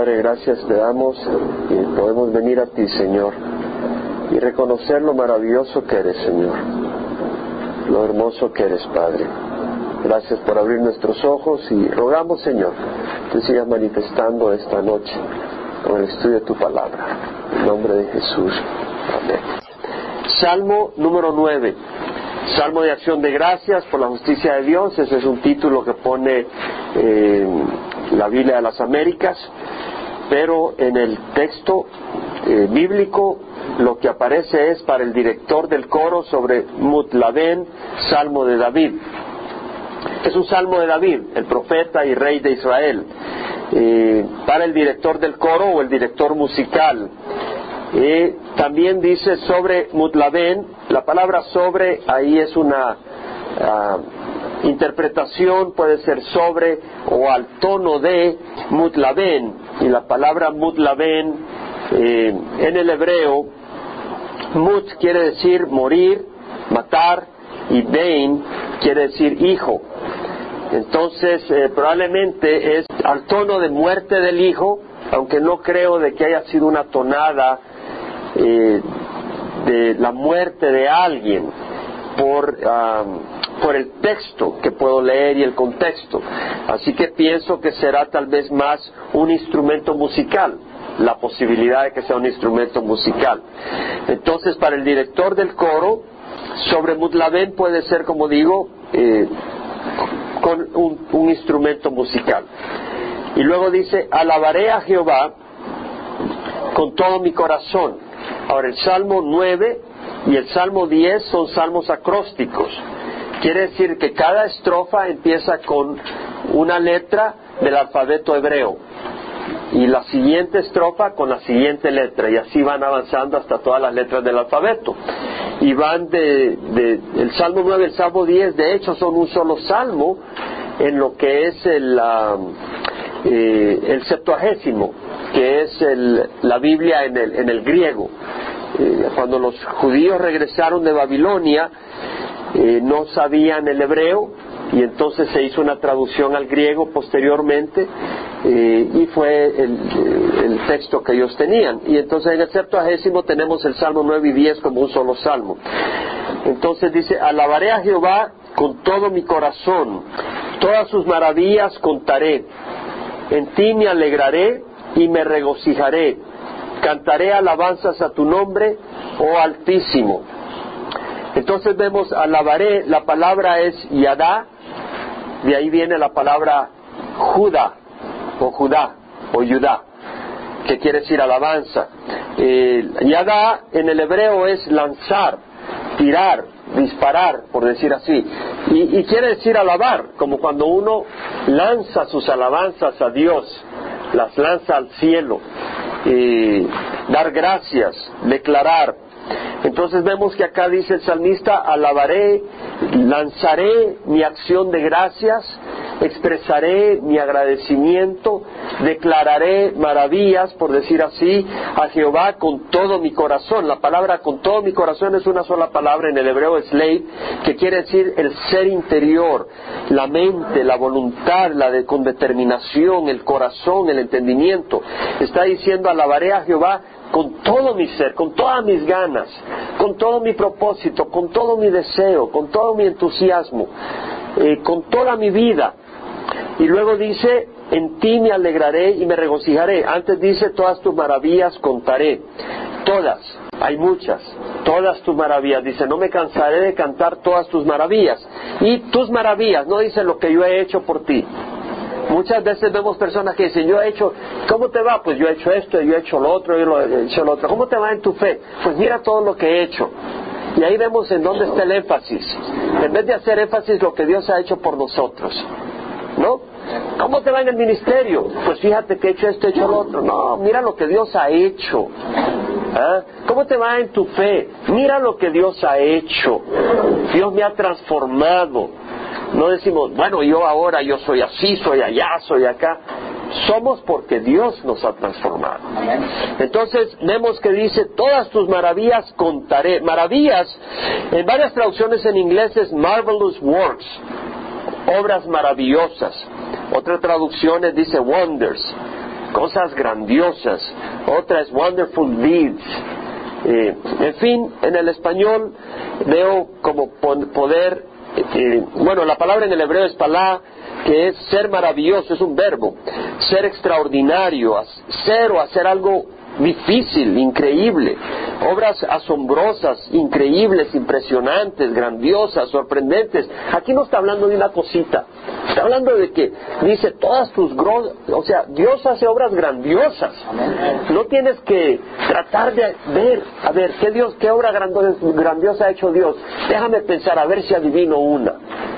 Padre, gracias te damos y podemos venir a ti, Señor, y reconocer lo maravilloso que eres, Señor, lo hermoso que eres, Padre. Gracias por abrir nuestros ojos y rogamos, Señor, que sigas manifestando esta noche con el estudio de tu palabra. En nombre de Jesús. Amén. Salmo número 9. Salmo de acción de gracias por la justicia de Dios. Ese es un título que pone eh, la Biblia de las Américas. Pero en el texto eh, bíblico lo que aparece es para el director del coro sobre Mutlaben, Salmo de David. Es un salmo de David, el profeta y rey de Israel. Eh, para el director del coro o el director musical. Eh, también dice sobre Mutlaben, la palabra sobre ahí es una ah, interpretación, puede ser sobre o al tono de Mutlaben, y la palabra Mutlaben eh, en el hebreo, Mut quiere decir morir, matar, y Ben quiere decir hijo. Entonces, eh, probablemente es al tono de muerte del hijo, aunque no creo de que haya sido una tonada eh, de la muerte de alguien por, por el texto que puedo leer y el contexto. Así que pienso que será tal vez más un instrumento musical, la posibilidad de que sea un instrumento musical. Entonces, para el director del coro, sobre Mutlaben puede ser, como digo, eh, con un, un instrumento musical. Y luego dice, alabaré a Jehová con todo mi corazón. Ahora el Salmo 9 y el Salmo 10 son salmos acrósticos. Quiere decir que cada estrofa empieza con una letra del alfabeto hebreo y la siguiente estrofa con la siguiente letra y así van avanzando hasta todas las letras del alfabeto. Y van de, el Salmo 9 el Salmo 10 de hecho son un solo salmo en lo que es el, eh, el septuagésimo que es la Biblia en el, en el griego. Eh, cuando los judíos regresaron de Babilonia eh, no sabían el hebreo y entonces se hizo una traducción al griego posteriormente eh, y fue el, texto que ellos tenían. Y entonces en el septuagésimo tenemos el Salmo 9 y 10 como un solo salmo. Entonces dice, alabaré a Jehová con todo mi corazón, todas sus maravillas contaré, en ti me alegraré y me regocijaré, cantaré alabanzas a tu nombre, oh Altísimo. Entonces vemos alabaré, la palabra es yadá, de ahí viene la palabra Judá o Judá o Yudá, que quiere decir alabanza. Eh, yadá en el hebreo es lanzar, tirar, disparar, por decir así. Y, quiere decir alabar, como cuando uno lanza sus alabanzas a Dios, las lanza al cielo, eh, dar gracias, declarar, entonces vemos que acá dice el salmista, alabaré, lanzaré mi acción de gracias, expresaré mi agradecimiento, declararé maravillas, por decir así, a Jehová con todo mi corazón. La palabra con todo mi corazón es una sola palabra en el hebreo slave, que quiere decir el ser interior, la mente, la voluntad, la de, con determinación, el corazón, el entendimiento. Está diciendo, alabaré a Jehová con todo mi ser, con todas mis ganas, con todo mi propósito, con todo mi deseo, con todo mi entusiasmo, eh, con toda mi vida. Y luego dice, en ti me alegraré y me regocijaré. Antes dice, todas tus maravillas contaré. Todas, hay muchas, todas tus maravillas. Dice, no me cansaré de cantar todas tus maravillas. Y tus maravillas, no dice lo que yo he hecho por ti. Muchas veces vemos personas que dicen, yo he hecho, ¿cómo te va? Pues yo he hecho esto, yo he hecho lo otro, yo he hecho lo otro. ¿Cómo te va en tu fe? Pues mira todo lo que he hecho. Y ahí vemos en dónde está el énfasis. En vez de hacer énfasis lo que Dios ha hecho por nosotros. ¿No? ¿Cómo te va en el ministerio? Pues fíjate que he hecho esto, he hecho lo otro. No, mira lo que Dios ha hecho. ¿Ah? ¿Cómo te va en tu fe? Mira lo que Dios ha hecho. Dios me ha transformado. No decimos, bueno, yo ahora yo soy así, soy allá, soy acá. Somos porque Dios nos ha transformado. Entonces vemos que dice, todas tus maravillas contaré. Maravillas, en varias traducciones en inglés es marvelous works, obras maravillosas. Otra traducción dice wonders. cosas grandiosas. Otra es wonderful deeds. Eh, en fin, en el español veo como poder, eh, bueno, la palabra en el hebreo es palá, que es ser maravilloso, es un verbo, ser extraordinario, ser o hacer algo difícil, increíble, obras asombrosas, increíbles, impresionantes, grandiosas, sorprendentes. Aquí no está hablando de una cosita, está hablando de que dice todas tus, o sea, Dios hace obras grandiosas. No tienes que tratar de ver, a ver, ¿qué Dios, qué obra grandiosa ha hecho Dios? Déjame pensar, a ver si adivino una.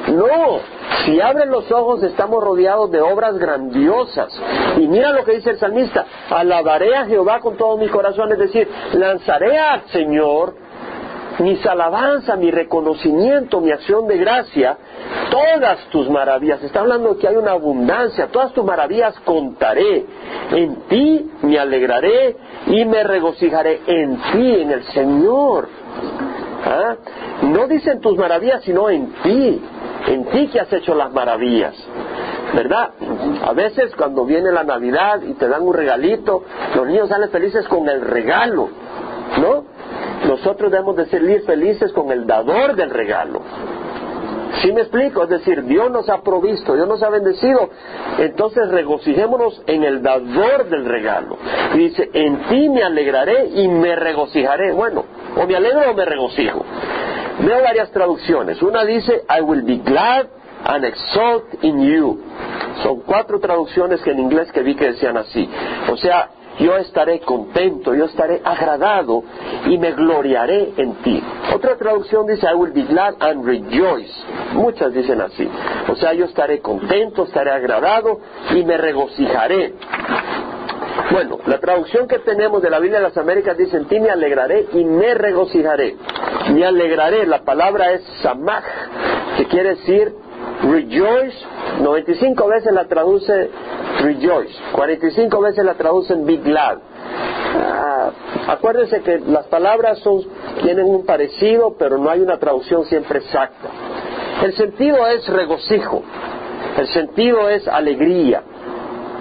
No, si abren los ojos estamos rodeados de obras grandiosas. Y mira lo que dice el salmista, alabaré a Jehová con todo mi corazón, es decir, lanzaré Señor mis alabanzas, mi reconocimiento, mi acción de gracia, todas tus maravillas. Está hablando que hay una abundancia, todas tus maravillas contaré. En ti me alegraré y me regocijaré en ti, en el Señor. ¿Ah? No dicen tus maravillas, sino en ti en ti que has hecho las maravillas. ¿Verdad? A veces cuando viene la Navidad y te dan un regalito, los niños salen felices con el regalo, ¿no? Nosotros debemos de ser felices con el dador del regalo. ¿Sí me explico? Es decir, Dios nos ha provisto, Dios nos ha bendecido, entonces regocijémonos en el dador del regalo. Y dice, en ti me alegraré y me regocijaré. Bueno, o me alegro o me regocijo. Veo varias traducciones. Una dice, I will be glad and exalt in you. Son cuatro traducciones que en inglés que vi que decían así. O sea, yo estaré contento, yo estaré agradado y me gloriaré en ti. Otra traducción dice, I will be glad and rejoice. Muchas dicen así. O sea, yo estaré contento, estaré agradado y me regocijaré. Bueno, la traducción que tenemos de la Biblia de las Américas dice, en ti me alegraré y me regocijaré. Me alegraré, la palabra es samach, que quiere decir rejoice, 95 veces la traduce rejoice, 45 veces la traducen be glad. Ah, acuérdense que las palabras son, tienen un parecido, pero no hay una traducción siempre exacta. El sentido es regocijo, el sentido es alegría,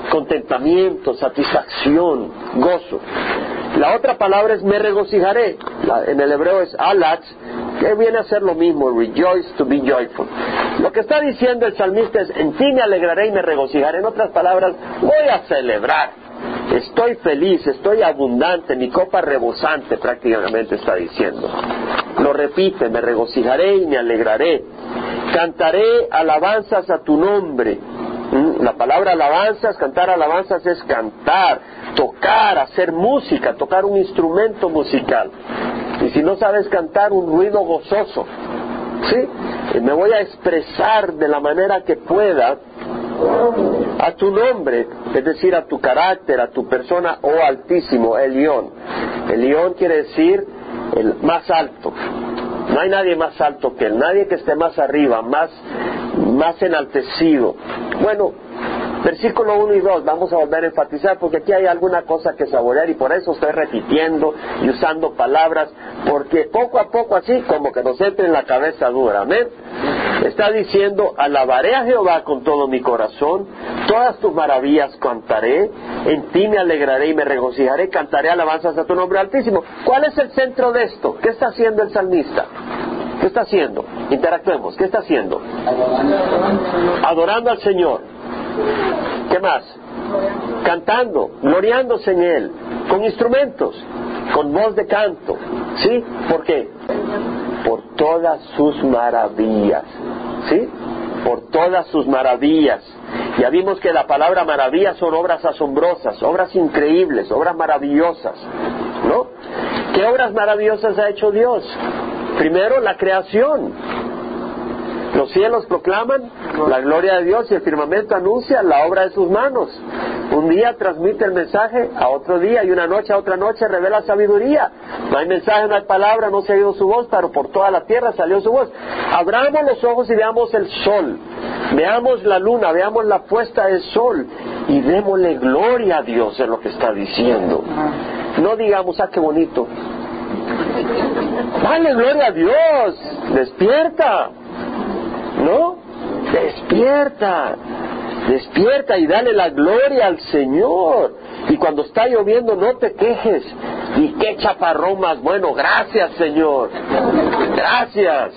contentamiento, satisfacción, gozo. La otra palabra es me regocijaré. en el hebreo es alat, que viene a ser lo mismo, rejoice to be joyful. Lo que está diciendo el salmista es, en ti me alegraré y me regocijaré. En otras palabras, voy a celebrar. Estoy feliz, estoy abundante, mi copa rebosante prácticamente está diciendo. Lo repite, me regocijaré y me alegraré. Cantaré alabanzas a tu nombre Mm, la palabra alabanzas, cantar alabanzas es cantar, tocar, hacer música, tocar un instrumento musical. Y si no sabes cantar, un ruido gozoso. ¿Sí? me voy a expresar de la manera que pueda a tu nombre, es decir, a tu carácter, a tu persona, oh altísimo, el león. El león quiere decir el más alto. No hay nadie más alto que él, nadie que esté más arriba, más, más enaltecido. Bueno, versículo 1 y 2, vamos a volver a enfatizar porque aquí hay alguna cosa que saborear y por eso estoy repitiendo y usando palabras, porque poco a poco así como que nos entre en la cabeza dura, amén. Está diciendo, alabaré a Jehová con todo mi corazón, todas tus maravillas cantaré, en ti me alegraré y me regocijaré, cantaré alabanzas a tu nombre altísimo. ¿Cuál es el centro de esto? ¿Qué está haciendo el salmista? ¿Qué está haciendo? Interactuemos. ¿Qué está haciendo? Adorando al Señor. ¿Qué más? Cantando, gloriándose en Él, con instrumentos, con voz de canto. ¿Sí? ¿Por qué? Por todas sus maravillas. ¿Sí? Por todas sus maravillas. Ya vimos que la palabra maravilla son obras asombrosas, obras increíbles, obras maravillosas. ¿No? ¿Qué obras maravillosas ha hecho Dios? Primero, la creación. Los cielos proclaman la gloria de Dios y el firmamento anuncia la obra de sus manos. Un día transmite el mensaje a otro día y una noche a otra noche revela sabiduría. No hay mensaje, no hay palabra, no se ha oído su voz, pero por toda la tierra salió su voz. Abramos los ojos y veamos el sol. Veamos la luna, veamos la puesta del sol y démosle gloria a Dios en lo que está diciendo. No digamos, ah, qué bonito. Dale gloria a Dios. Despierta. ¿No? Despierta. Despierta y dale la gloria al Señor. Y cuando está lloviendo no te quejes. Y qué chaparrón más bueno. Gracias Señor. Gracias.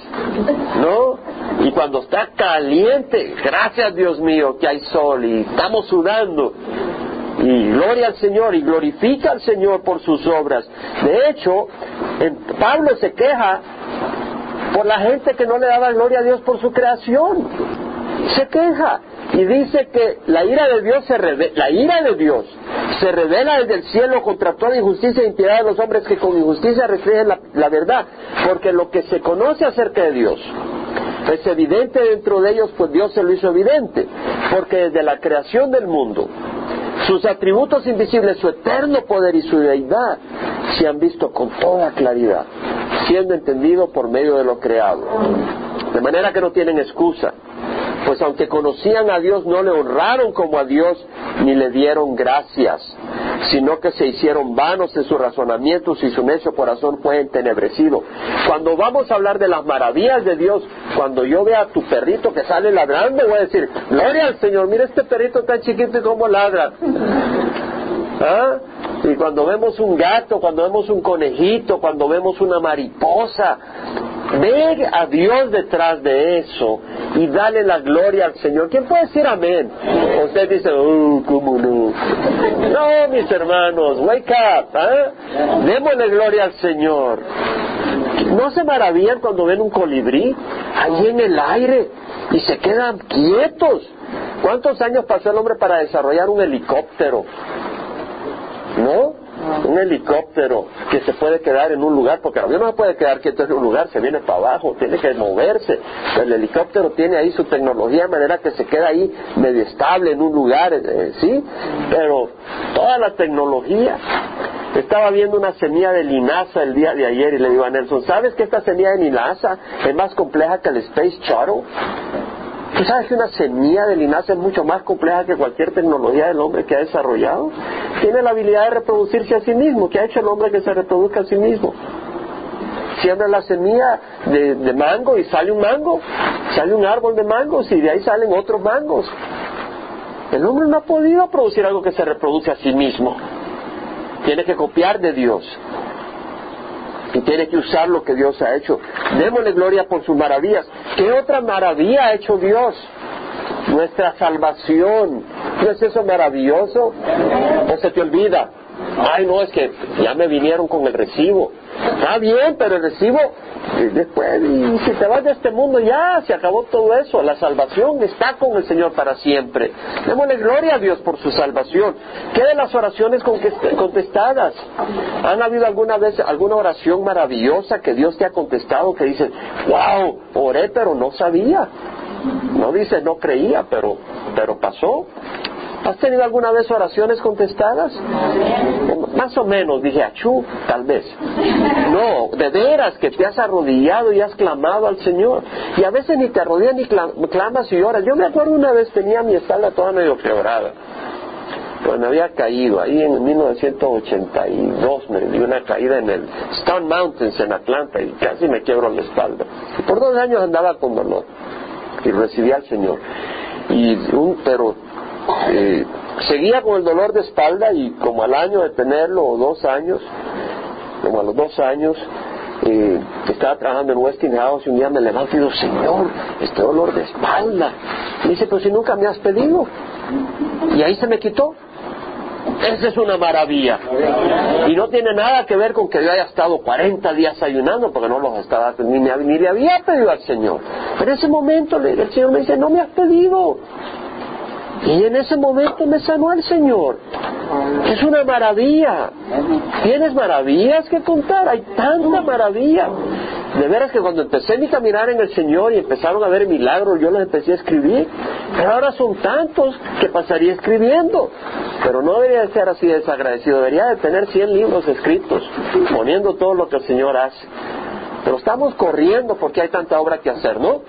¿No? Y cuando está caliente, gracias Dios mío que hay sol y estamos sudando. Y gloria al Señor y glorifica al Señor por sus obras. De hecho, Pablo se queja por la gente que no le daba gloria a Dios por su creación. Se queja y dice que la ira de Dios se revela, la ira de Dios se revela desde el cielo contra toda injusticia e impiedad de los hombres que con injusticia reflejan la, la verdad, porque lo que se conoce acerca de Dios es evidente dentro de ellos, pues Dios se lo hizo evidente, porque desde la creación del mundo sus atributos invisibles, su eterno poder y su deidad se han visto con toda claridad, siendo entendido por medio de lo creado. De manera que no tienen excusa pues aunque conocían a Dios no le honraron como a Dios ni le dieron gracias, sino que se hicieron vanos en sus razonamientos y su necio corazón fue entenebrecido. Cuando vamos a hablar de las maravillas de Dios, cuando yo vea a tu perrito que sale ladrando, voy a decir, gloria al Señor, mira este perrito tan chiquito y cómo ladra. ¿Ah? Y cuando vemos un gato, cuando vemos un conejito, cuando vemos una mariposa, ve a Dios detrás de eso y dale la gloria al Señor. ¿Quién puede decir amén? Usted dice, oh, ¿cómo no? No, mis hermanos, wake up, ¿eh? Démosle gloria al Señor. ¿No se maravillan cuando ven un colibrí ahí en el aire y se quedan quietos? ¿Cuántos años pasó el hombre para desarrollar un helicóptero? ¿No? un helicóptero que se puede quedar en un lugar, porque el avión no se puede quedar quieto en un lugar, se viene para abajo, tiene que moverse. El helicóptero tiene ahí su tecnología de manera que se queda ahí medio estable en un lugar, eh, ¿sí? Pero toda la tecnología. Estaba viendo una semilla de linaza el día de ayer y le digo a Nelson, ¿sabes que esta semilla de linaza es más compleja que el Space Shuttle? ¿Tú sabes que una semilla de linaza es mucho más compleja que cualquier tecnología del hombre que ha desarrollado? Tiene la habilidad de reproducirse a sí mismo. ¿Qué ha hecho el hombre que se reproduzca a sí mismo? Siembra la semilla de, de mango y sale un mango, sale un árbol de mangos y de ahí salen otros mangos. El hombre no ha podido producir algo que se reproduce a sí mismo. Tiene que copiar de Dios y tiene que usar lo que Dios ha hecho. Démosle gloria por sus maravillas. ¿Qué otra maravilla ha hecho Dios? Nuestra salvación. ¿No es eso maravilloso? ¿O se te olvida? Ay, no, es que ya me vinieron con el recibo. Está bien, pero el recibo después, y si te vas de este mundo ya se acabó todo eso. La salvación está con el Señor para siempre. Démosle gloria a Dios por su salvación. ¿Qué de las oraciones contestadas? ¿Han habido alguna vez alguna oración maravillosa que Dios te ha contestado que dice, wow, oré pero no sabía? No dice no creía, pero, pero pasó. ¿Has tenido alguna vez oraciones contestadas? Más o menos, dije, achú, tal vez. No, de veras que te has arrodillado y has clamado al Señor. Y a veces ni te arrodillas ni clamas y oras. Yo me acuerdo una vez tenía mi espalda toda medio quebrada. Pues me había caído ahí en 1982, me dio una caída en el Stone Mountains en Atlanta y casi me quiebro la espalda. Por dos años andaba con dolor y recibí al Señor. Y un, pero eh, seguía con el dolor de espalda y como al año de tenerlo, o dos años, como a los dos años, eh, estaba trabajando en Westinghouse y un día me levanto y digo, Señor, este dolor de espalda. Me dice, pues si nunca me has pedido. Y ahí se me quitó. Esa es una maravilla. Y no tiene nada que ver con que yo haya estado 40 días ayunando, porque no los estaba, ni, ni le había pedido al Señor. Pero en ese momento el Señor me dice, no me has pedido. Y en ese momento me sanó el Señor. Es una maravilla. Tienes maravillas que contar. Hay tanta maravilla. De veras que cuando empecé mi caminar en el Señor y empezaron a ver milagros, yo los empecé a escribir. Pero ahora son tantos que pasaría escribiendo. Pero no debería ser así desagradecido. Debería de tener 100 libros escritos, poniendo todo lo que el Señor hace. Pero estamos corriendo porque hay tanta obra que hacer, ¿no?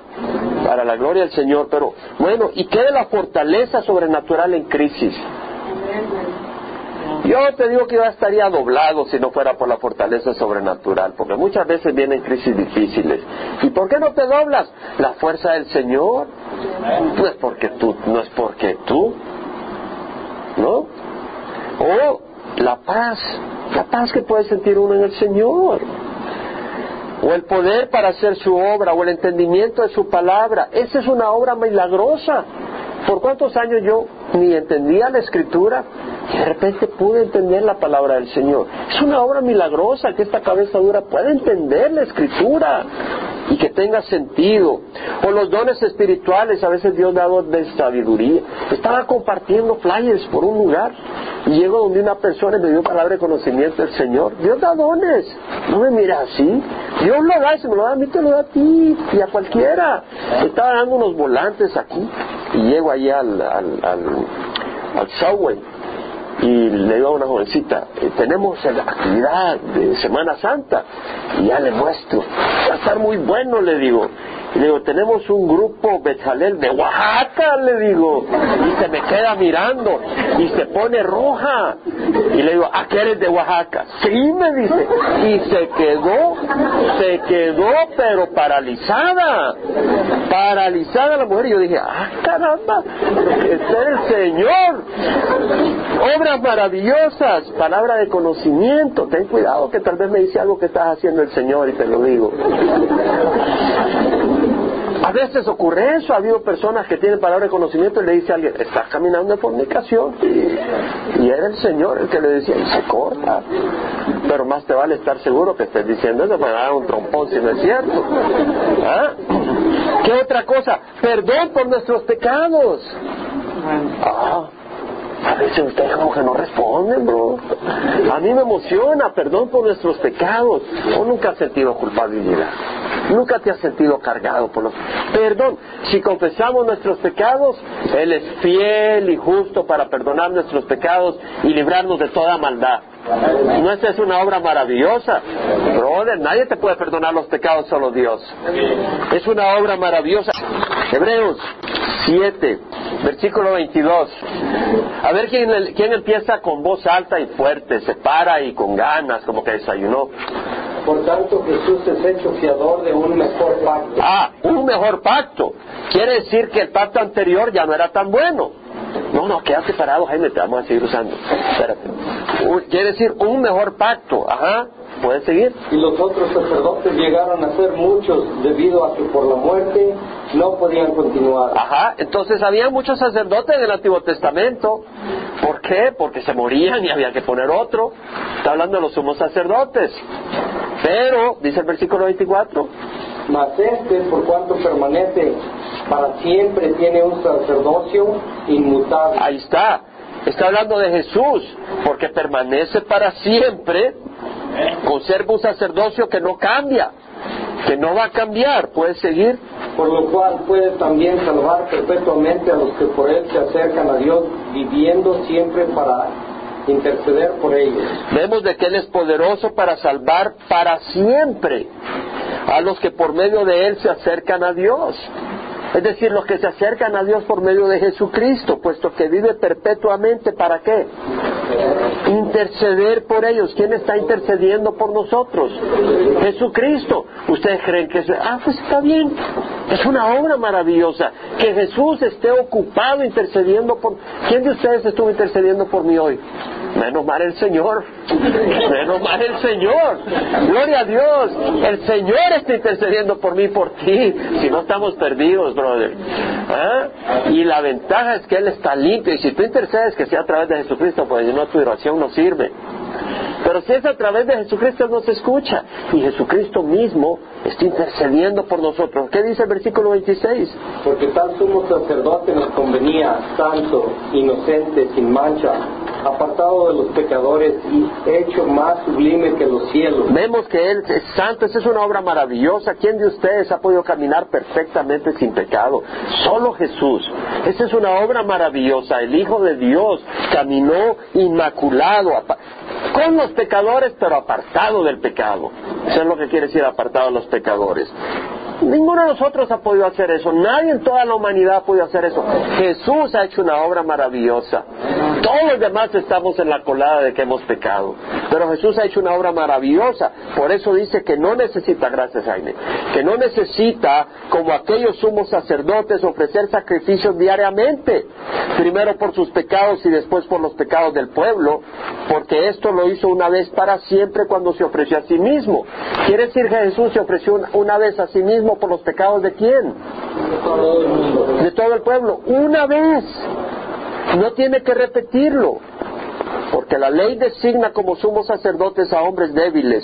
Para la gloria del Señor. Pero bueno, ¿y qué de la fortaleza sobrenatural en crisis? Yo te digo que yo estaría doblado si no fuera por la fortaleza sobrenatural, porque muchas veces vienen crisis difíciles. ¿Y por qué no te doblas? La fuerza del Señor. No es porque tú, no es porque tú, ¿no? O la paz, la paz que puede sentir uno en el Señor. O el poder para hacer su obra, o el entendimiento de su palabra. Esa es una obra milagrosa. ¿Por cuántos años yo ni entendía la escritura y de repente pude entender la palabra del Señor? Es una obra milagrosa que esta cabeza dura puede entender la escritura y que tenga sentido. O los dones espirituales, a veces Dios da dones de sabiduría. Estaba compartiendo flyers por un lugar y llego donde una persona y me dio palabra de conocimiento del Señor. Dios da dones. No me mira así. Dios lo da si me lo da a mí, te lo da a ti y a cualquiera. Estaba dando unos volantes aquí y llego allí al, al, al, al subway y le digo a una jovencita, eh, tenemos la actividad de Semana Santa y ya le muestro, va a estar muy bueno, le digo. Y le digo, tenemos un grupo Betzalel de Oaxaca, le digo. Y se me queda mirando y se pone roja. Y le digo, ¿a qué eres de Oaxaca? Sí, me dice. Y se quedó, se quedó, pero paralizada. Paralizada la mujer. Y yo dije, ah, caramba, es el Señor. Obras maravillosas, palabra de conocimiento. Ten cuidado que tal vez me dice algo que estás haciendo el Señor y te lo digo. Veces ocurre eso, ha habido personas que tienen palabra de conocimiento y le dice a alguien, estás caminando en fornicación. Y era el Señor el que le decía, y se corta. Pero más te vale estar seguro que estés diciendo eso para dar un trompón si no es cierto. ¿Ah? ¿Qué otra cosa? Perdón por nuestros pecados. Ah, a veces ustedes como que no responden, bro. A mí me emociona, perdón por nuestros pecados. ¿O nunca has sentido culpabilidad? Nunca te has sentido cargado por los... Perdón, si confesamos nuestros pecados, Él es fiel y justo para perdonar nuestros pecados y librarnos de toda maldad. ¿No es una obra maravillosa? Brother, nadie te puede perdonar los pecados, solo Dios. Es una obra maravillosa. Hebreos 7, versículo 22. A ver quién, quién empieza con voz alta y fuerte, se para y con ganas, como que desayunó. Por tanto, Jesús es hecho fiador de un mejor pacto. Ah, un mejor pacto. Quiere decir que el pacto anterior ya no era tan bueno. No, no, quédate parado, Jaime, te vamos a seguir usando. Espérate. Quiere decir un mejor pacto. Ajá. ¿Puedes seguir? Y los otros sacerdotes llegaron a ser muchos debido a que por la muerte no podían continuar. Ajá, entonces había muchos sacerdotes en el Antiguo Testamento. ¿Por qué? Porque se morían y había que poner otro. Está hablando de los sumos sacerdotes. Pero, dice el versículo 24, mas este, por cuanto permanece para siempre, tiene un sacerdocio inmutable. Ahí está. Está hablando de Jesús, porque permanece para siempre, conserva un sacerdocio que no cambia, que no va a cambiar. ¿Puedes seguir? Por lo cual puede también salvar perpetuamente a los que por él se acercan a Dios, viviendo siempre para interceder por ellos. Vemos de que Él es poderoso para salvar para siempre a los que por medio de Él se acercan a Dios. Es decir, los que se acercan a Dios por medio de Jesucristo, puesto que vive perpetuamente, ¿para qué? Interceder por ellos. ¿Quién está intercediendo por nosotros? Jesucristo. ¿Ustedes creen que es... Ah, pues está bien. Es una obra maravillosa. Que Jesús esté ocupado intercediendo por... ¿Quién de ustedes estuvo intercediendo por mí hoy? Menos mal el Señor. Menos mal el Señor. Gloria a Dios. El Señor está intercediendo por mí por ti. Si no estamos perdidos, brother. ¿Ah? Y la ventaja es que Él está limpio. Y si tú intercedes que sea a través de Jesucristo, pues si no tu oración no sirve. Pero si es a través de Jesucristo, no se escucha. Y Jesucristo mismo está intercediendo por nosotros. ¿Qué dice el versículo 26? Porque tal sumo sacerdote nos convenía, santo, inocente, sin mancha, apartado de los pecadores y hecho más sublime que los cielos. Vemos que Él es santo, esa es una obra maravillosa. ¿Quién de ustedes ha podido caminar perfectamente sin pecado? Solo Jesús. Esa es una obra maravillosa. El Hijo de Dios caminó inmaculado con los pecadores, pero apartado del pecado. Eso es lo que quiere decir apartado de los pecadores. Ninguno de nosotros ha podido hacer eso. Nadie en toda la humanidad ha podido hacer eso. Jesús ha hecho una obra maravillosa. Todos los demás estamos en la colada de que hemos pecado. Pero Jesús ha hecho una obra maravillosa. Por eso dice que no necesita, gracias Jaime, que no necesita, como aquellos sumos sacerdotes, ofrecer sacrificios diariamente. Primero por sus pecados y después por los pecados del pueblo. Porque esto lo hizo una vez para siempre cuando se ofreció a sí mismo. Quiere decir que Jesús se ofreció una vez a sí mismo por los pecados de quién? De todo el pueblo. Una vez. No tiene que repetirlo, porque la ley designa como sumos sacerdotes a hombres débiles,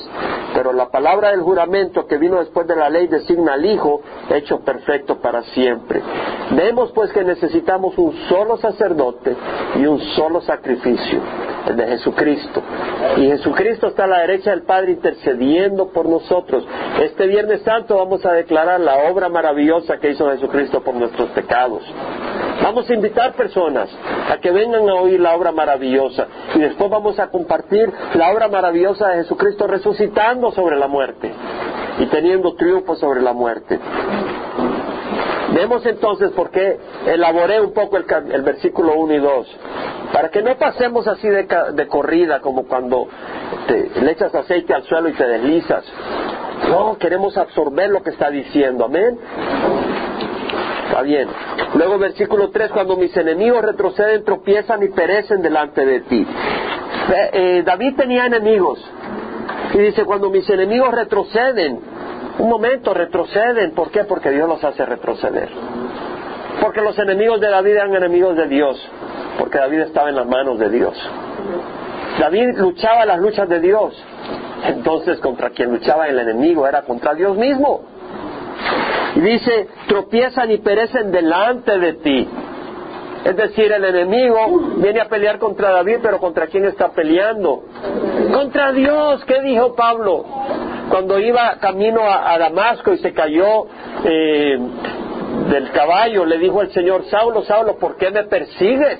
pero la palabra del juramento que vino después de la ley designa al Hijo hecho perfecto para siempre. Vemos pues que necesitamos un solo sacerdote y un solo sacrificio, de Jesucristo. Y Jesucristo está a la derecha del Padre intercediendo por nosotros. Este Viernes Santo vamos a declarar la obra maravillosa que hizo Jesucristo por nuestros pecados. Vamos a invitar personas a que vengan a oír la obra maravillosa y después vamos a compartir la obra maravillosa de Jesucristo resucitando sobre la muerte y teniendo triunfo sobre la muerte. Vemos entonces por qué elaboré un poco el, versículo 1 y 2, para que no pasemos así de, de corrida como cuando te, le echas aceite al suelo y te deslizas. No, queremos absorber lo que está diciendo, amén. Está bien. Luego versículo 3, cuando mis enemigos retroceden, tropiezan y perecen delante de ti. Eh, David tenía enemigos. Y dice, cuando mis enemigos retroceden, un momento, retroceden. ¿Por qué? Porque Dios los hace retroceder. Porque los enemigos de David eran enemigos de Dios. Porque David estaba en las manos de Dios. David luchaba las luchas de Dios. Entonces, contra quien luchaba el enemigo era contra Dios mismo. Y dice, tropiezan y perecen delante de ti. Es decir, el enemigo viene a pelear contra David, pero ¿contra quién está peleando? Contra Dios. ¿Qué dijo Pablo? Cuando iba camino a, Damasco y se cayó eh, del caballo, le dijo el Señor, Saulo, Saulo, ¿por qué me persigues?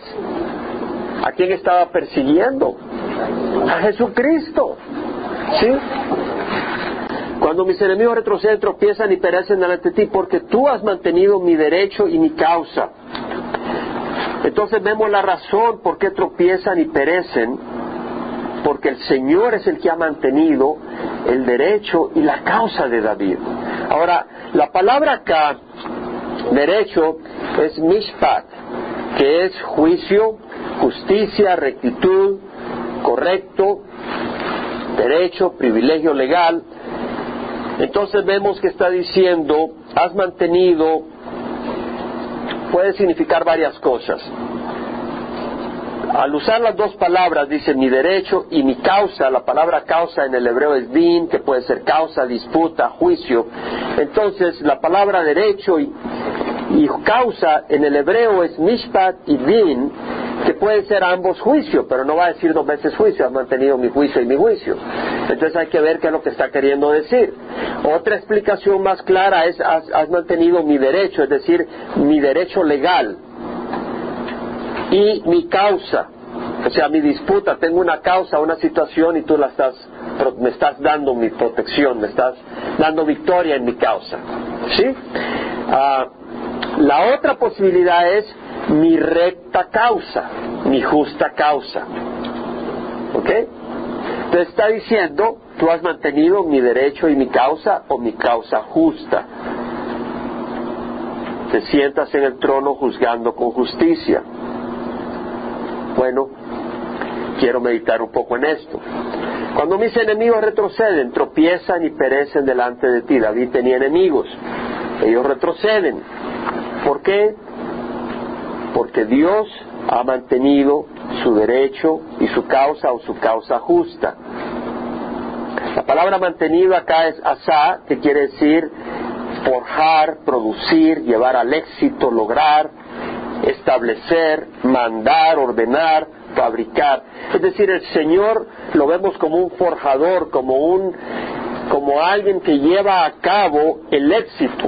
¿A quién estaba persiguiendo? A Jesucristo. ¿Sí? Cuando mis enemigos retroceden, tropiezan y perecen delante de ti, porque tú has mantenido mi derecho y mi causa. Entonces vemos la razón por qué tropiezan y perecen, porque el Señor es el que ha mantenido el derecho y la causa de David. Ahora, la palabra acá, derecho, es mishpat, que es juicio, justicia, rectitud, correcto, derecho, privilegio legal. Entonces vemos que está diciendo, has mantenido, puede significar varias cosas. Al usar las dos palabras, dice mi derecho y mi causa, la palabra causa en el hebreo es din, que puede ser causa, disputa, juicio. Entonces, la palabra derecho y, causa en el hebreo es mishpat y din, que puede ser ambos juicios, pero no va a decir dos veces juicio, has mantenido mi juicio y mi juicio. Entonces hay que ver qué es lo que está queriendo decir. Otra explicación más clara es has, mantenido mi derecho, es decir, mi derecho legal y mi causa. O sea, mi disputa, tengo una causa, una situación y tú la estás, me estás dando mi protección, me estás dando victoria en mi causa. ¿Sí? Ah, la otra posibilidad es mi recta causa, mi justa causa. ¿Ok? Te está diciendo, tú has mantenido mi derecho y mi causa o mi causa justa. Te sientas en el trono juzgando con justicia. Bueno, quiero meditar un poco en esto. Cuando mis enemigos retroceden, tropiezan y perecen delante de ti. David tenía enemigos. Ellos retroceden. ¿Por qué? porque Dios ha mantenido su derecho y su causa o su causa justa. La palabra mantenido acá es asa, que quiere decir forjar, producir, llevar al éxito, lograr, establecer, mandar, ordenar, fabricar. Es decir, el Señor lo vemos como un forjador, como un como alguien que lleva a cabo el éxito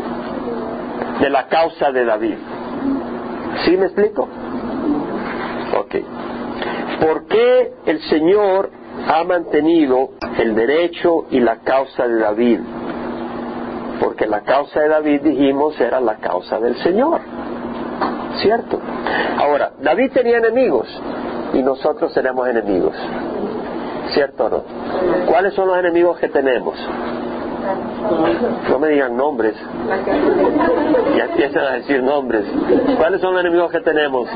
de la causa de David. ¿Sí me explico? Ok. ¿Por qué el Señor ha mantenido el derecho y la causa de David? Porque la causa de David, dijimos, era la causa del Señor. ¿Cierto? Ahora, David tenía enemigos. y nosotros seremos enemigos. ¿Cierto o no? ¿Cuáles son los enemigos que tenemos? No me digan nombres. Y empiezan a decir nombres. ¿Cuáles son los enemigos que tenemos?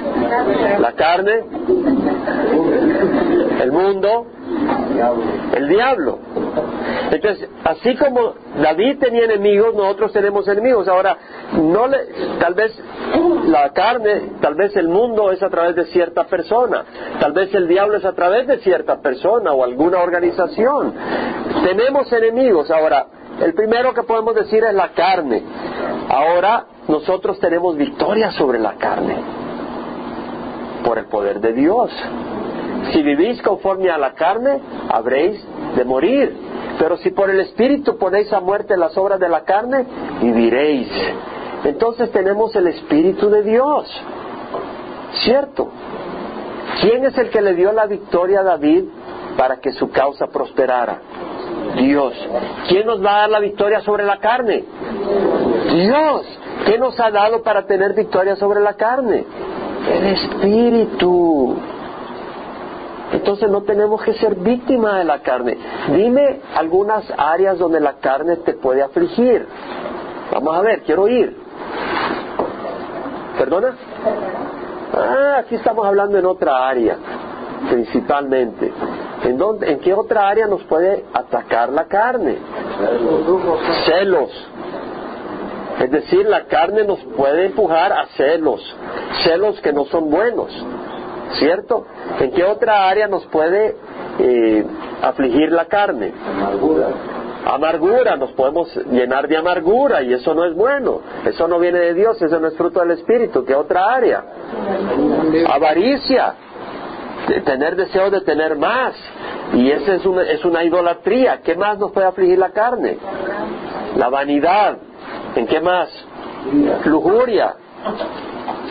La carne, el mundo, el diablo. Entonces, así como David tenía enemigos, nosotros tenemos enemigos. Ahora, no le, tal vez la carne, tal vez el mundo es a través de cierta persona, tal vez el diablo es a través de cierta persona o alguna organización. Tenemos enemigos. Ahora, el primero que podemos decir es la carne. Ahora, nosotros tenemos victoria sobre la carne por el poder de Dios. Si vivís conforme a la carne, habréis de morir. Pero si por el Espíritu ponéis a muerte las obras de la carne, viviréis. Entonces tenemos el Espíritu de Dios. ¿Cierto? ¿Quién es el que le dio la victoria a David para que su causa prosperara? Dios. ¿Quién nos va a dar la victoria sobre la carne? Dios. ¿Qué nos ha dado para tener victoria sobre la carne? El Espíritu. Entonces no tenemos que ser víctima de la carne. Dime algunas áreas donde la carne te puede afligir. Vamos a ver, quiero ir. ¿Perdona? Ah, aquí estamos hablando en otra área, principalmente. ¿En, dónde, ¿En qué otra área nos puede atacar la carne? Celos. Es decir, la carne nos puede empujar a celos, celos que no son buenos. ¿Cierto? ¿En qué otra área nos puede eh, afligir la carne? Amargura. Amargura, nos podemos llenar de amargura y eso no es bueno, eso no viene de Dios, eso no es fruto del Espíritu. ¿Qué otra área? Avaricia, tener deseo de tener más y esa es una, es una idolatría. ¿Qué más nos puede afligir la carne? La vanidad. ¿En qué más? Lujuria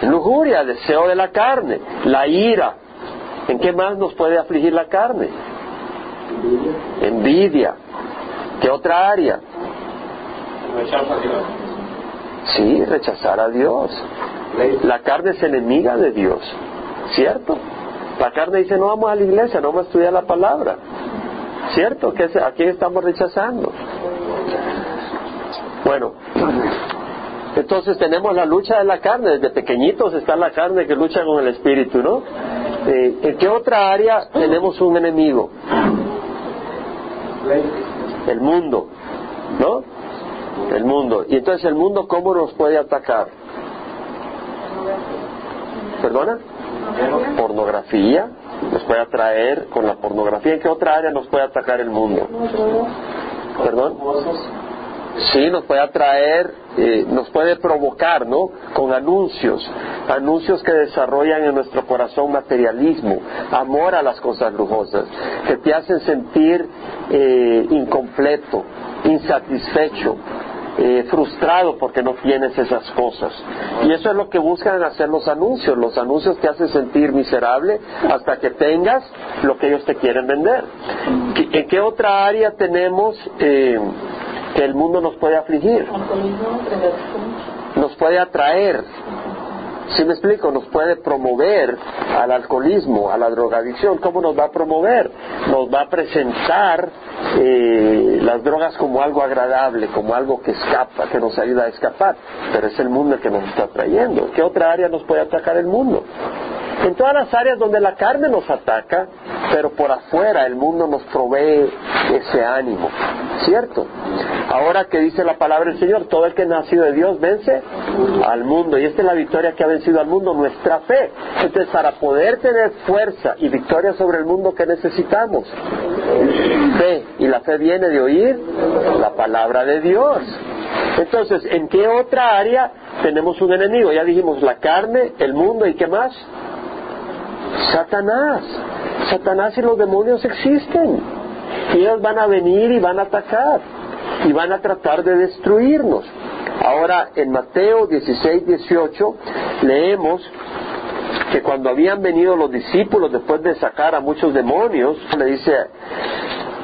Lujuria, deseo de la carne, la ira. ¿En qué más nos puede afligir la carne? Envidia. ¿Qué otra área? Sí, rechazar a Dios. La carne es enemiga de Dios, ¿cierto? La carne dice, no vamos a la iglesia, no vamos a estudiar la palabra. ¿Cierto? ¿A quién estamos rechazando? Bueno, entonces tenemos la lucha de la carne, desde pequeñitos está la carne que lucha con el espíritu, ¿no? Eh, ¿En qué otra área tenemos un enemigo? El mundo, ¿no? El mundo. Y entonces el mundo, ¿cómo nos puede atacar? ¿Perdona? Pornografía. Nos puede atraer con la pornografía. ¿En qué otra área nos puede atacar el mundo? ¿Perdón? Sí, nos puede atraer, eh, nos puede provocar, ¿no? Con anuncios, anuncios que desarrollan en nuestro corazón materialismo, amor a las cosas lujosas, que te hacen sentir eh, incompleto, insatisfecho, eh, frustrado porque no tienes esas cosas. Y eso es lo que buscan hacer los anuncios. Los anuncios te hacen sentir miserable hasta que tengas lo que ellos te quieren vender. ¿En qué otra área tenemos eh, que el mundo nos puede afligir, nos puede atraer, si me explico, nos puede promover al alcoholismo, a la drogadicción. ¿Cómo nos va a promover? Nos va a presentar eh, las drogas como algo agradable, como algo que escapa, que nos ayuda a escapar. Pero es el mundo el que nos está trayendo. ¿Qué otra área nos puede atacar el mundo? En todas las áreas donde la carne nos ataca, pero por afuera el mundo nos provee ese ánimo, ¿cierto? Ahora que dice la palabra del Señor, todo el que ha nacido de Dios vence al mundo, y esta es la victoria que ha vencido al mundo, nuestra fe. Entonces, para poder tener fuerza y victoria sobre el mundo, ¿qué necesitamos? Fe, y la fe viene de oír la palabra de Dios. Entonces, ¿en qué otra área tenemos un enemigo? Ya dijimos la carne, el mundo y qué más? Satanás. Satanás y los demonios existen. Y ellos van a venir y van a atacar. Y van a tratar de destruirnos. Ahora, en Mateo 16, 18, leemos que cuando habían venido los discípulos después de sacar a muchos demonios, le dice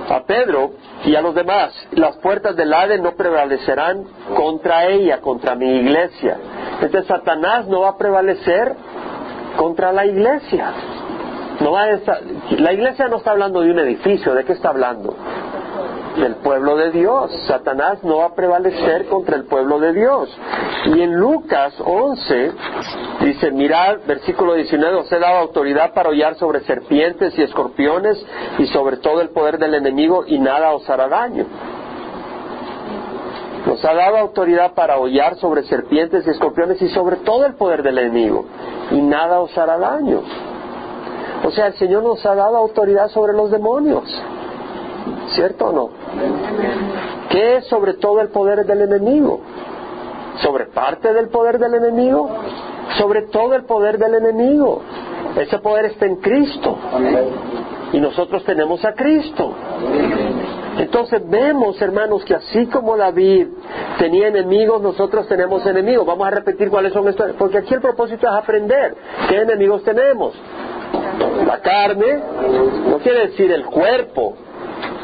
a Pedro y a los demás, las puertas del Hades no prevalecerán contra ella, contra mi iglesia. Entonces Satanás no va a prevalecer contra la iglesia. No va a la iglesia no está hablando de un edificio, ¿de qué está hablando? Del pueblo de Dios. Satanás no va a prevalecer contra el pueblo de Dios. Y en Lucas 11 dice, mirad, versículo 19, os he dado autoridad para hollar sobre serpientes y escorpiones y sobre todo el poder del enemigo y nada os hará daño. Nos ha dado autoridad para hollar sobre serpientes y escorpiones y sobre todo el poder del enemigo y nada os hará daño. O sea, el Señor nos ha dado autoridad sobre los demonios. ¿Cierto o no? ¿Qué es sobre todo el poder del enemigo? ¿Sobre parte del poder del enemigo? Sobre todo el poder del enemigo. Ese poder está en Cristo. Y nosotros tenemos a Cristo. Entonces vemos, hermanos, que así como David tenía enemigos, nosotros tenemos enemigos. Vamos a repetir cuáles son estos, porque aquí el propósito es aprender qué enemigos tenemos. La carne no quiere decir el cuerpo,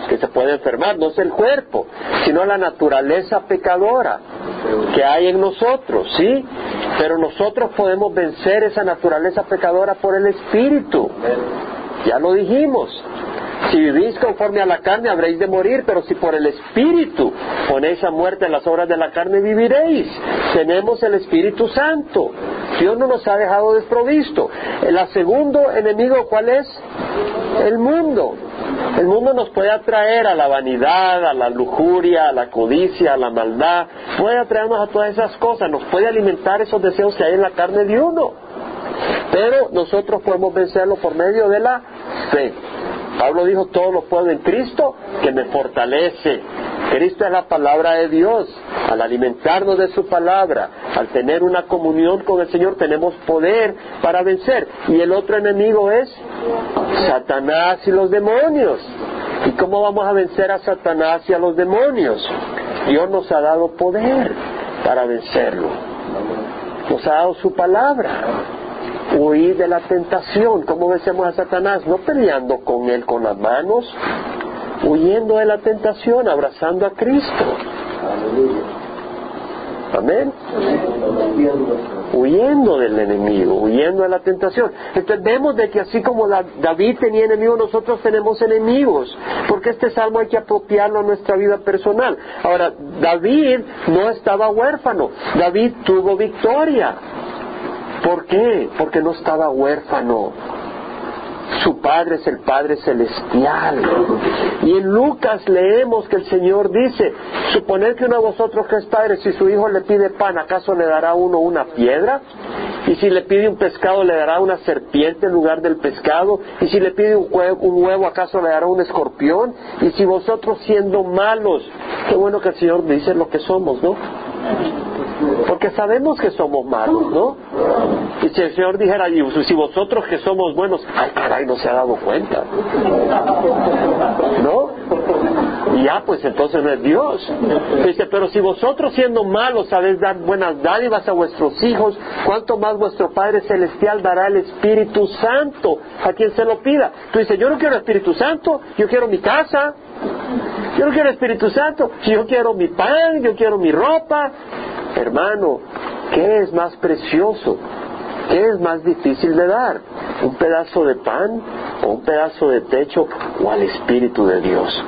que se puede enfermar, no es el cuerpo, sino la naturaleza pecadora que hay en nosotros, ¿sí? Pero nosotros podemos vencer esa naturaleza pecadora por el Espíritu. Ya lo dijimos. Si vivís conforme a la carne habréis de morir, pero si por el Espíritu ponéis a muerte en las obras de la carne viviréis. Tenemos el Espíritu Santo. Dios no nos ha dejado desprovisto. El segundo enemigo, ¿cuál es? El mundo. El mundo nos puede atraer a la vanidad, a la lujuria, a la codicia, a la maldad, puede atraernos a todas esas cosas, nos puede alimentar esos deseos que hay en la carne de uno. Pero nosotros podemos vencerlo por medio de la fe. Pablo dijo, todo lo puedo en Cristo que me fortalece. Cristo es la palabra de Dios. Al alimentarnos de su palabra, al tener una comunión con el Señor, tenemos poder para vencer. Y el otro enemigo es Satanás y los demonios. ¿Y cómo vamos a vencer a Satanás y a los demonios? Dios nos ha dado poder para vencerlo. Nos ha dado su palabra huir de la tentación. ¿Cómo vencemos a Satanás? No peleando con él con las manos, huyendo de la tentación, abrazando a Cristo. Amén. Huyendo del enemigo, huyendo de la tentación. Entonces vemos de que así como David tenía enemigos, nosotros tenemos enemigos, porque este salmo hay que apropiarlo a nuestra vida personal. Ahora, David no estaba huérfano, David tuvo victoria. ¿Por qué? Porque no estaba huérfano. Su Padre es el Padre Celestial. Y en Lucas leemos que el Señor dice, suponer que uno de vosotros que es padre, si su hijo le pide pan, ¿acaso le dará uno una piedra? Y si le pide un pescado, le dará una serpiente en lugar del pescado. Y si le pide un huevo, ¿acaso le dará un escorpión? Y si vosotros siendo malos, qué bueno que el Señor dice lo que somos, ¿no? Porque sabemos que somos malos, ¿no? Y si el Señor dijera, si vosotros que somos buenos, ay caray, no se ha dado cuenta. ¿No? Y ya, pues entonces no es Dios. Dice, pero si vosotros siendo malos sabéis dar buenas dádivas a vuestros hijos, ¿cuánto más vuestro Padre Celestial dará el Espíritu Santo a quien se lo pida? Tú dices, yo no quiero el Espíritu Santo, yo quiero mi casa, yo no quiero Espíritu Santo, yo quiero mi pan, yo quiero mi ropa, Hermano, ¿qué es más precioso? ¿Qué es más difícil de dar? ¿Un pedazo de pan o un pedazo de techo o al Espíritu de Dios?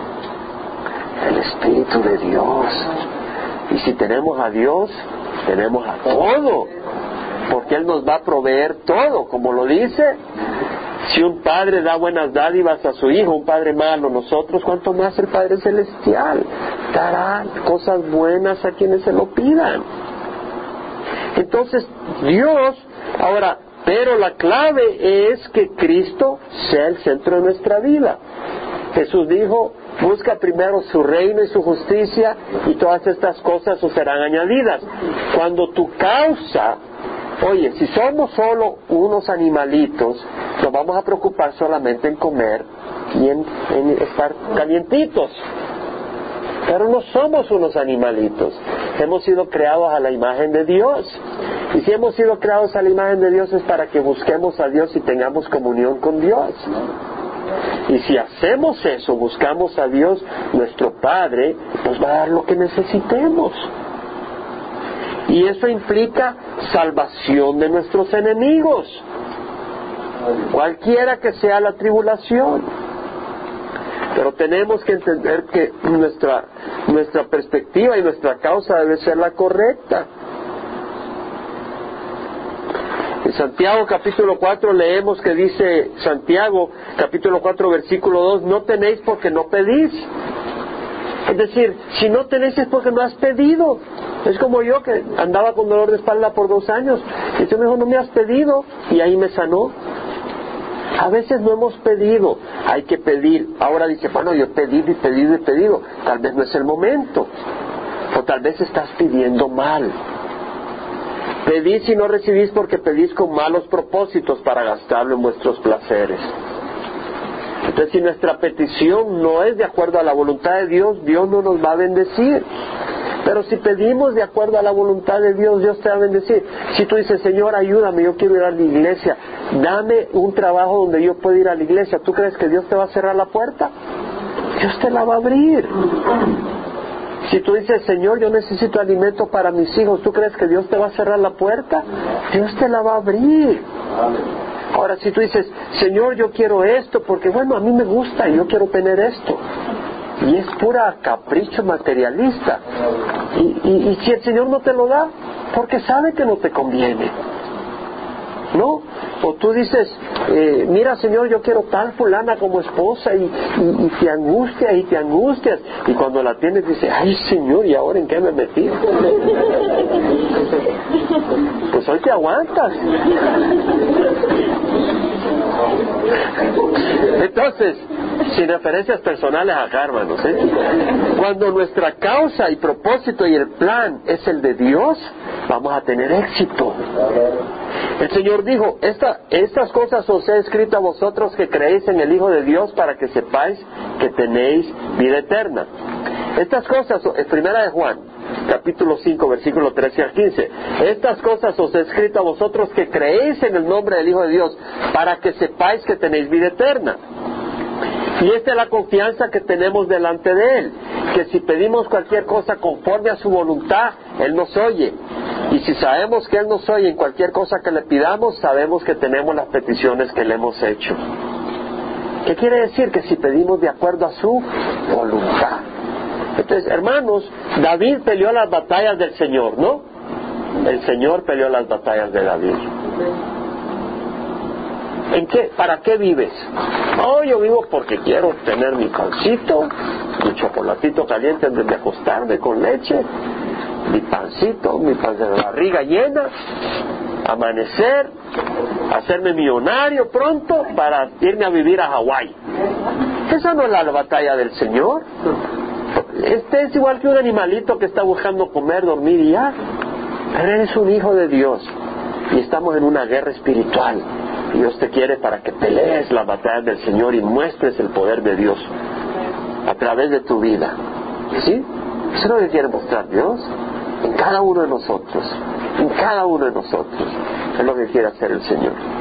El Espíritu de Dios. Y si tenemos a Dios, tenemos a todo. Porque Él nos va a proveer todo, como lo dice. Si un padre da buenas dádivas a su hijo, un padre malo, nosotros, ¿cuánto más el Padre Celestial dará cosas buenas a quienes se lo pidan? Entonces, Dios, ahora, pero la clave es que Cristo sea el centro de nuestra vida. Jesús dijo, busca primero su reino y su justicia y todas estas cosas os serán añadidas. Cuando tu causa Oye, si somos solo unos animalitos, nos vamos a preocupar solamente en comer y en, estar calientitos. Pero no somos unos animalitos. Hemos sido creados a la imagen de Dios. Y si hemos sido creados a la imagen de Dios es para que busquemos a Dios y tengamos comunión con Dios. Y si hacemos eso, buscamos a Dios, nuestro Padre nos va a dar lo que necesitemos. Y eso implica salvación de nuestros enemigos. cualquiera que sea la tribulación. Pero tenemos que entender que nuestra, nuestra perspectiva y nuestra causa debe ser la correcta. En Santiago capítulo 4 leemos que dice Santiago capítulo 4 versículo 2, no tenéis porque no pedís. Es decir, si no tenéis es porque no has pedido. Es como yo que andaba con dolor de espalda por dos años. Y Dios me dijo, no me has pedido. Y ahí me sanó. A veces no hemos pedido, hay que pedir. Ahora dice, bueno, yo he pedido y pedido y pedido. Tal vez no es el momento. O tal vez estás pidiendo mal. Pedís y no recibís porque pedís con malos propósitos para gastarlo en vuestros placeres. Entonces, si nuestra petición no es de acuerdo a la voluntad de Dios, Dios no nos va a bendecir. Pero si pedimos de acuerdo a la voluntad de Dios, Dios te va a bendecir. Si tú dices, Señor, ayúdame, yo quiero ir a la iglesia, dame un trabajo donde yo pueda ir a la iglesia, ¿tú crees que Dios te va a cerrar la puerta? Dios te la va a abrir. Si tú dices, Señor, yo necesito alimento para mis hijos, ¿tú crees que Dios te va a cerrar la puerta? Dios te la va a abrir. Ahora, si tú dices, Señor, yo quiero esto, porque bueno, a mí me gusta y yo quiero tener esto. Y es pura capricho materialista. Y, y, si el Señor no te lo da, porque sabe que no te conviene. ¿No? O tú dices, eh, mira Señor, yo quiero tal fulana como esposa y, y, te angustia y te angustias. Y cuando la tienes dices, ay Señor, ¿y ahora en qué me metí? pues hoy te aguantas. Entonces, sin referencias personales a hermanos, ¿eh? cuando nuestra causa y propósito y el plan es el de Dios, vamos a tener éxito. El Señor dijo, estas cosas os he escrito a vosotros que creéis en el Hijo de Dios para que sepáis que tenéis vida eterna. Estas cosas, primera de Juan, capítulo 5, versículo 13 al 15. Estas cosas os he escrito a vosotros que creéis en el nombre del Hijo de Dios para que sepáis que tenéis vida eterna. Y esta es la confianza que tenemos delante de Él, que si pedimos cualquier cosa conforme a su voluntad, Él nos oye. Y si sabemos que Él nos oye en cualquier cosa que le pidamos, sabemos que tenemos las peticiones que le hemos hecho. ¿Qué quiere decir? Que si pedimos de acuerdo a su voluntad. Entonces, hermanos, David peleó las batallas del Señor, ¿no? El Señor peleó las batallas de David. ¿En qué? ¿Para qué vives? Oh, yo vivo porque quiero tener mi pancito, mi chocolatito caliente antes de acostarme con leche, mi pancito, mi pan de barriga llena, amanecer, hacerme millonario pronto para irme a vivir a Hawái. Esa no es la batalla del Señor. Este es igual que un animalito que está buscando comer, dormir y ya. Pero eres un hijo de Dios y estamos en una guerra espiritual. Dios te quiere para que pelees la batalla del Señor y muestres el poder de Dios a través de tu vida. ¿Sí? Eso es lo que quiere mostrar Dios en cada uno de nosotros, en cada uno de nosotros. Es lo que quiere hacer el Señor.